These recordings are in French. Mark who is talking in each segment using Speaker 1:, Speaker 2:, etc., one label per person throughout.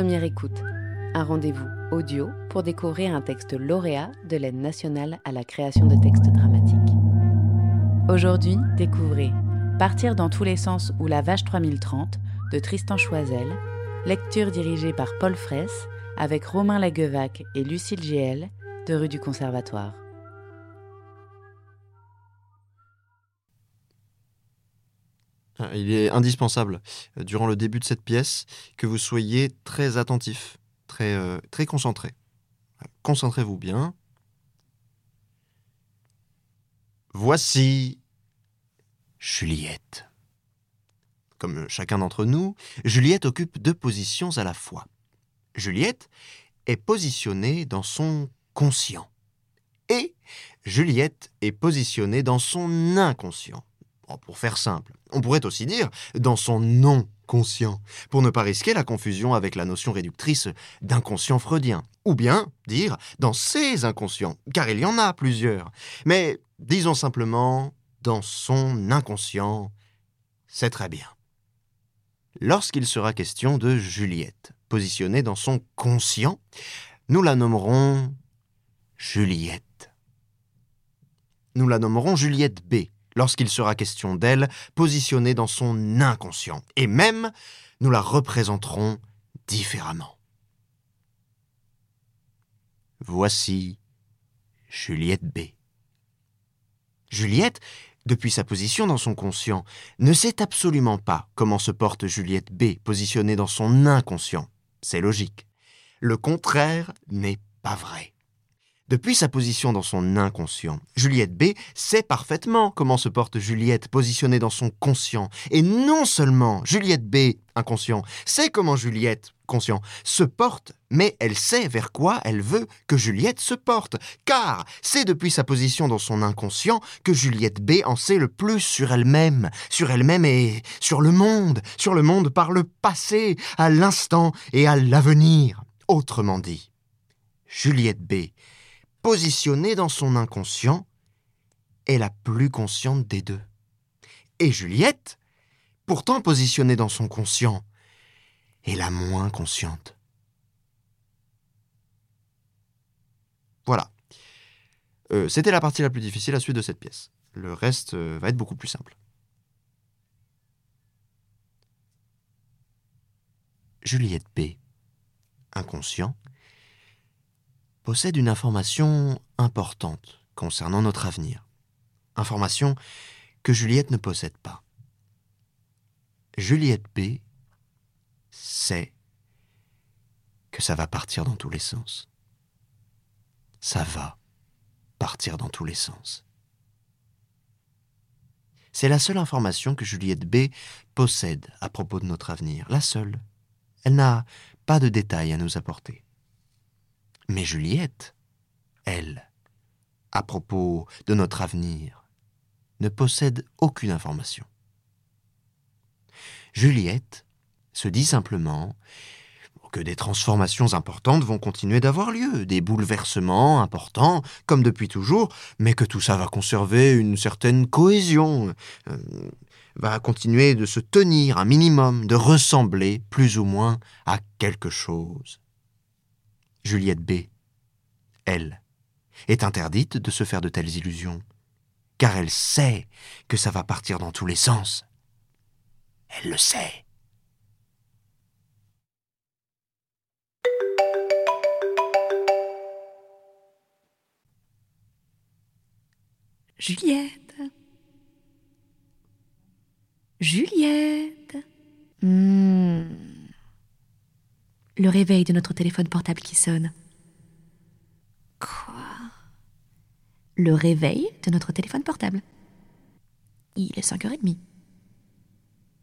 Speaker 1: Première écoute, un rendez-vous audio pour découvrir un texte lauréat de l'aide nationale à la création de textes dramatiques. Aujourd'hui, découvrez Partir dans tous les sens ou La Vache 3030 de Tristan Choisel, lecture dirigée par Paul Fraisse avec Romain Laguevac et Lucille GL de rue du Conservatoire.
Speaker 2: Il est indispensable, euh, durant le début de cette pièce, que vous soyez très attentif, très, euh, très concentré. Concentrez-vous bien. Voici Juliette. Comme chacun d'entre nous, Juliette occupe deux positions à la fois. Juliette est positionnée dans son conscient et Juliette est positionnée dans son inconscient. Bon, pour faire simple, on pourrait aussi dire dans son non conscient, pour ne pas risquer la confusion avec la notion réductrice d'inconscient freudien, ou bien dire dans ses inconscients, car il y en a plusieurs. Mais disons simplement dans son inconscient, c'est très bien. Lorsqu'il sera question de Juliette, positionnée dans son conscient, nous la nommerons Juliette. Nous la nommerons Juliette B, lorsqu'il sera question d'elle, positionnée dans son inconscient, et même nous la représenterons différemment. Voici Juliette B. Juliette, depuis sa position dans son conscient, ne sait absolument pas comment se porte Juliette B, positionnée dans son inconscient. C'est logique. Le contraire n'est pas vrai. Depuis sa position dans son inconscient, Juliette B sait parfaitement comment se porte Juliette positionnée dans son conscient. Et non seulement Juliette B, inconscient, sait comment Juliette, conscient, se porte, mais elle sait vers quoi elle veut que Juliette se porte. Car c'est depuis sa position dans son inconscient que Juliette B en sait le plus sur elle-même, sur elle-même et sur le monde, sur le monde par le passé, à l'instant et à l'avenir. Autrement dit, Juliette B positionnée dans son inconscient, est la plus consciente des deux. Et Juliette, pourtant positionnée dans son conscient, est la moins consciente. Voilà. Euh, C'était la partie la plus difficile, la suite de cette pièce. Le reste euh, va être beaucoup plus simple. Juliette B, inconscient, possède une information importante concernant notre avenir. Information que Juliette ne possède pas. Juliette B sait que ça va partir dans tous les sens. Ça va partir dans tous les sens. C'est la seule information que Juliette B possède à propos de notre avenir, la seule. Elle n'a pas de détails à nous apporter. Mais Juliette, elle, à propos de notre avenir, ne possède aucune information. Juliette se dit simplement que des transformations importantes vont continuer d'avoir lieu, des bouleversements importants, comme depuis toujours, mais que tout ça va conserver une certaine cohésion, euh, va continuer de se tenir un minimum, de ressembler plus ou moins à quelque chose. Juliette B, elle, est interdite de se faire de telles illusions, car elle sait que ça va partir dans tous les sens. Elle le sait.
Speaker 3: Juliette. Juliette. Hmm. Le réveil de notre téléphone portable qui sonne. Quoi? Le réveil de notre téléphone portable. Il est 5h30.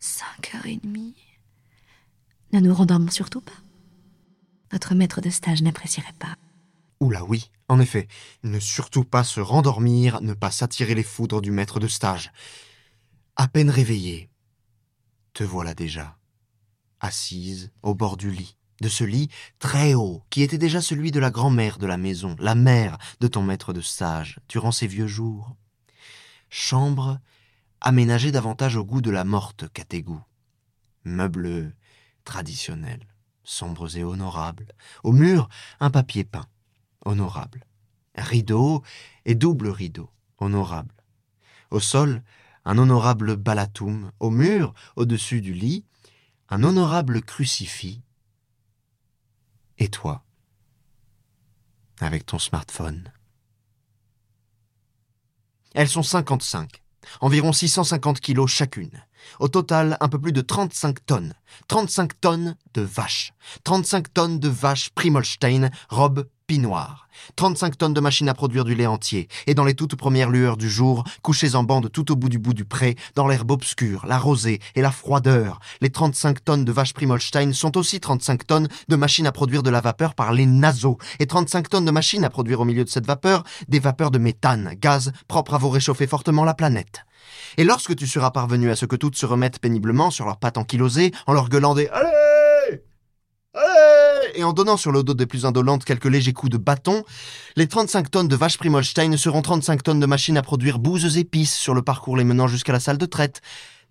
Speaker 3: 5h30. Ne nous rendormons surtout pas. Notre maître de stage n'apprécierait pas.
Speaker 2: Oula oui, en effet, ne surtout pas se rendormir, ne pas s'attirer les foudres du maître de stage. À peine réveillée, te voilà déjà, assise au bord du lit, de ce lit très haut, qui était déjà celui de la grand-mère de la maison, la mère de ton maître de stage, durant ses vieux jours. Chambre aménagée davantage au goût de la morte qu'à tes goûts. Meuble traditionnel, sombres et honorables. Au mur, un papier peint, honorable. Rideau et double rideau, honorable. Au sol, un honorable balatoum. Au mur, au-dessus du lit, un honorable crucifix. Et toi, avec ton smartphone? Elles sont 55, environ 650 kilos chacune. Au total, un peu plus de 35 tonnes. 35 tonnes de vaches. 35 tonnes de vaches Primolstein, robe pinoire. 35 tonnes de machines à produire du lait entier. Et dans les toutes premières lueurs du jour, couchées en bande tout au bout du bout du pré, dans l'herbe obscure, la rosée et la froideur, les 35 tonnes de vaches Primolstein sont aussi 35 tonnes de machines à produire de la vapeur par les naseaux. Et 35 tonnes de machines à produire au milieu de cette vapeur des vapeurs de méthane, gaz propre à vous réchauffer fortement la planète. Et lorsque tu seras parvenu à ce que toutes se remettent péniblement sur leurs pattes ankylosées, en leur gueulant des Allez Allez et en donnant sur le dos des plus indolentes quelques légers coups de bâton, les 35 tonnes de vaches Primolstein seront 35 tonnes de machines à produire bouses épices sur le parcours les menant jusqu'à la salle de traite.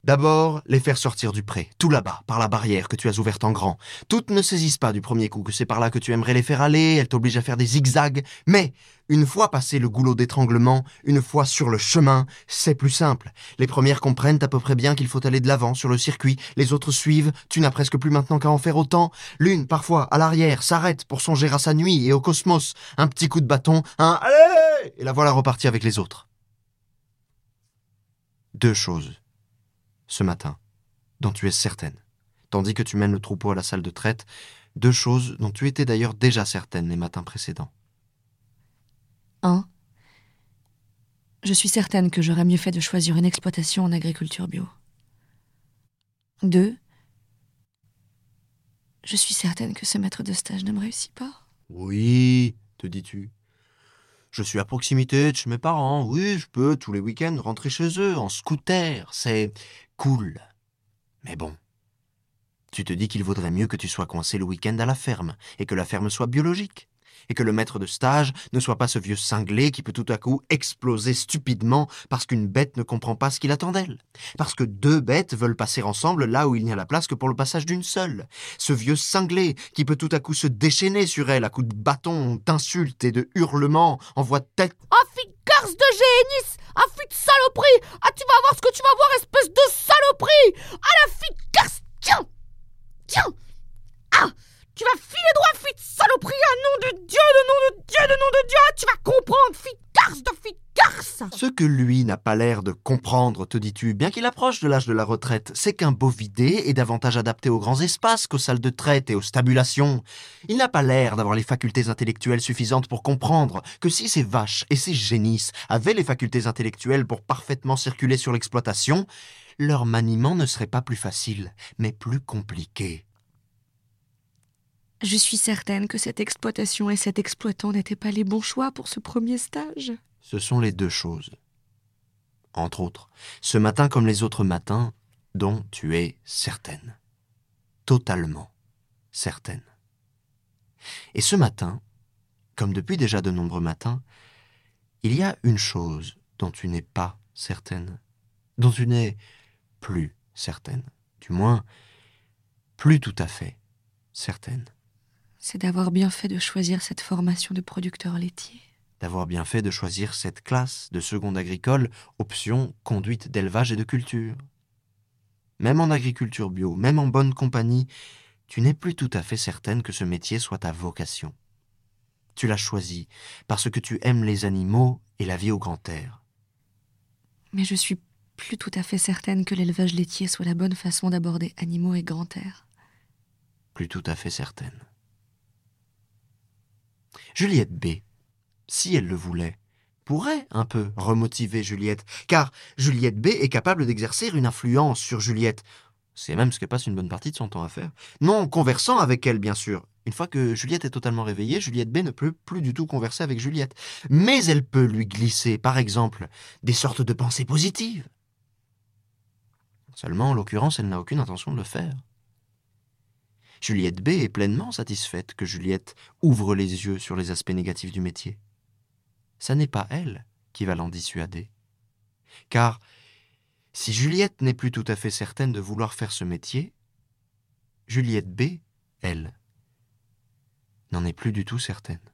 Speaker 2: D'abord, les faire sortir du pré, tout là-bas, par la barrière que tu as ouverte en grand. Toutes ne saisissent pas du premier coup que c'est par là que tu aimerais les faire aller, elles t'obligent à faire des zigzags, mais une fois passé le goulot d'étranglement, une fois sur le chemin, c'est plus simple. Les premières comprennent à peu près bien qu'il faut aller de l'avant sur le circuit, les autres suivent, tu n'as presque plus maintenant qu'à en faire autant. L'une, parfois, à l'arrière, s'arrête pour songer à sa nuit et au cosmos. Un petit coup de bâton, un Allez Et la voilà repartie avec les autres. Deux choses ce matin, dont tu es certaine, tandis que tu mènes le troupeau à la salle de traite, deux choses dont tu étais d'ailleurs déjà certaine les matins précédents.
Speaker 3: 1. Je suis certaine que j'aurais mieux fait de choisir une exploitation en agriculture bio. 2. Je suis certaine que ce maître de stage ne me réussit pas.
Speaker 2: Oui, te dis-tu. Je suis à proximité de chez mes parents, oui, je peux tous les week-ends rentrer chez eux en scooter, c'est cool. Mais bon, tu te dis qu'il vaudrait mieux que tu sois coincé le week-end à la ferme, et que la ferme soit biologique, et que le maître de stage ne soit pas ce vieux cinglé qui peut tout à coup exploser stupidement parce qu'une bête ne comprend pas ce qu'il attend d'elle, parce que deux bêtes veulent passer ensemble là où il n'y a la place que pour le passage d'une seule, ce vieux cinglé qui peut tout à coup se déchaîner sur elle à coups de bâton, d'insultes et de hurlements en voix de tête.
Speaker 4: Garce de génis Ah, de saloperie. Ah, tu vas voir ce que tu vas voir, espèce de saloperie Ah, la fille garce Tiens Tiens Ah Tu vas filer droit, fille de saloperie Ah, nom de Dieu, de nom de Dieu, de nom de Dieu Tu vas comprendre, fille garce de fille garce
Speaker 2: Ce que lui n'a pas l'air de comprendre, te dis-tu, bien qu'il approche de l'âge de la retraite, c'est qu'un bovidé est davantage adapté aux grands espaces qu'aux salles de traite et aux stabulations. Il n'a pas l'air d'avoir les facultés intellectuelles suffisantes pour comprendre que si ces vaches et ces génisses avaient les facultés intellectuelles pour parfaitement circuler sur l'exploitation, leur maniement ne serait pas plus facile, mais plus compliqué.
Speaker 3: Je suis certaine que cette exploitation et cet exploitant n'étaient pas les bons choix pour ce premier stage.
Speaker 2: Ce sont les deux choses. Entre autres, ce matin comme les autres matins, dont tu es certaine. Totalement certaine. Et ce matin, comme depuis déjà de nombreux matins, il y a une chose dont tu n'es pas certaine, dont tu n'es plus certaine, du moins plus tout à fait certaine,
Speaker 3: C'est d'avoir bien fait de choisir cette formation de producteur laitier.
Speaker 2: D'avoir bien fait de choisir cette classe de seconde agricole, option conduite d'élevage et de culture. Même en agriculture bio, même en bonne compagnie, tu n'es plus tout à fait certaine que ce métier soit ta vocation. Tu l'as choisi parce que tu aimes les animaux et la vie au grand air.
Speaker 3: Mais je suis plus tout à fait certaine que l'élevage laitier soit la bonne façon d'aborder animaux et grand air.
Speaker 2: plus tout à fait certaine. Juliette B, si elle le voulait, pourrait un peu remotiver Juliette, car Juliette B est capable d'exercer une influence sur Juliette. C'est même ce qu'elle passe une bonne partie de son temps à faire. Non conversant avec elle, bien sûr. Une fois que Juliette est totalement réveillée, Juliette B ne peut plus du tout converser avec Juliette. Mais elle peut lui glisser, par exemple, des sortes de pensées positives. Seulement, en l'occurrence, elle n'a aucune intention de le faire. Juliette B est pleinement satisfaite que Juliette ouvre les yeux sur les aspects négatifs du métier ça n'est pas elle qui va l'en dissuader. Car si Juliette n'est plus tout à fait certaine de vouloir faire ce métier, Juliette B, elle, n'en est plus du tout certaine.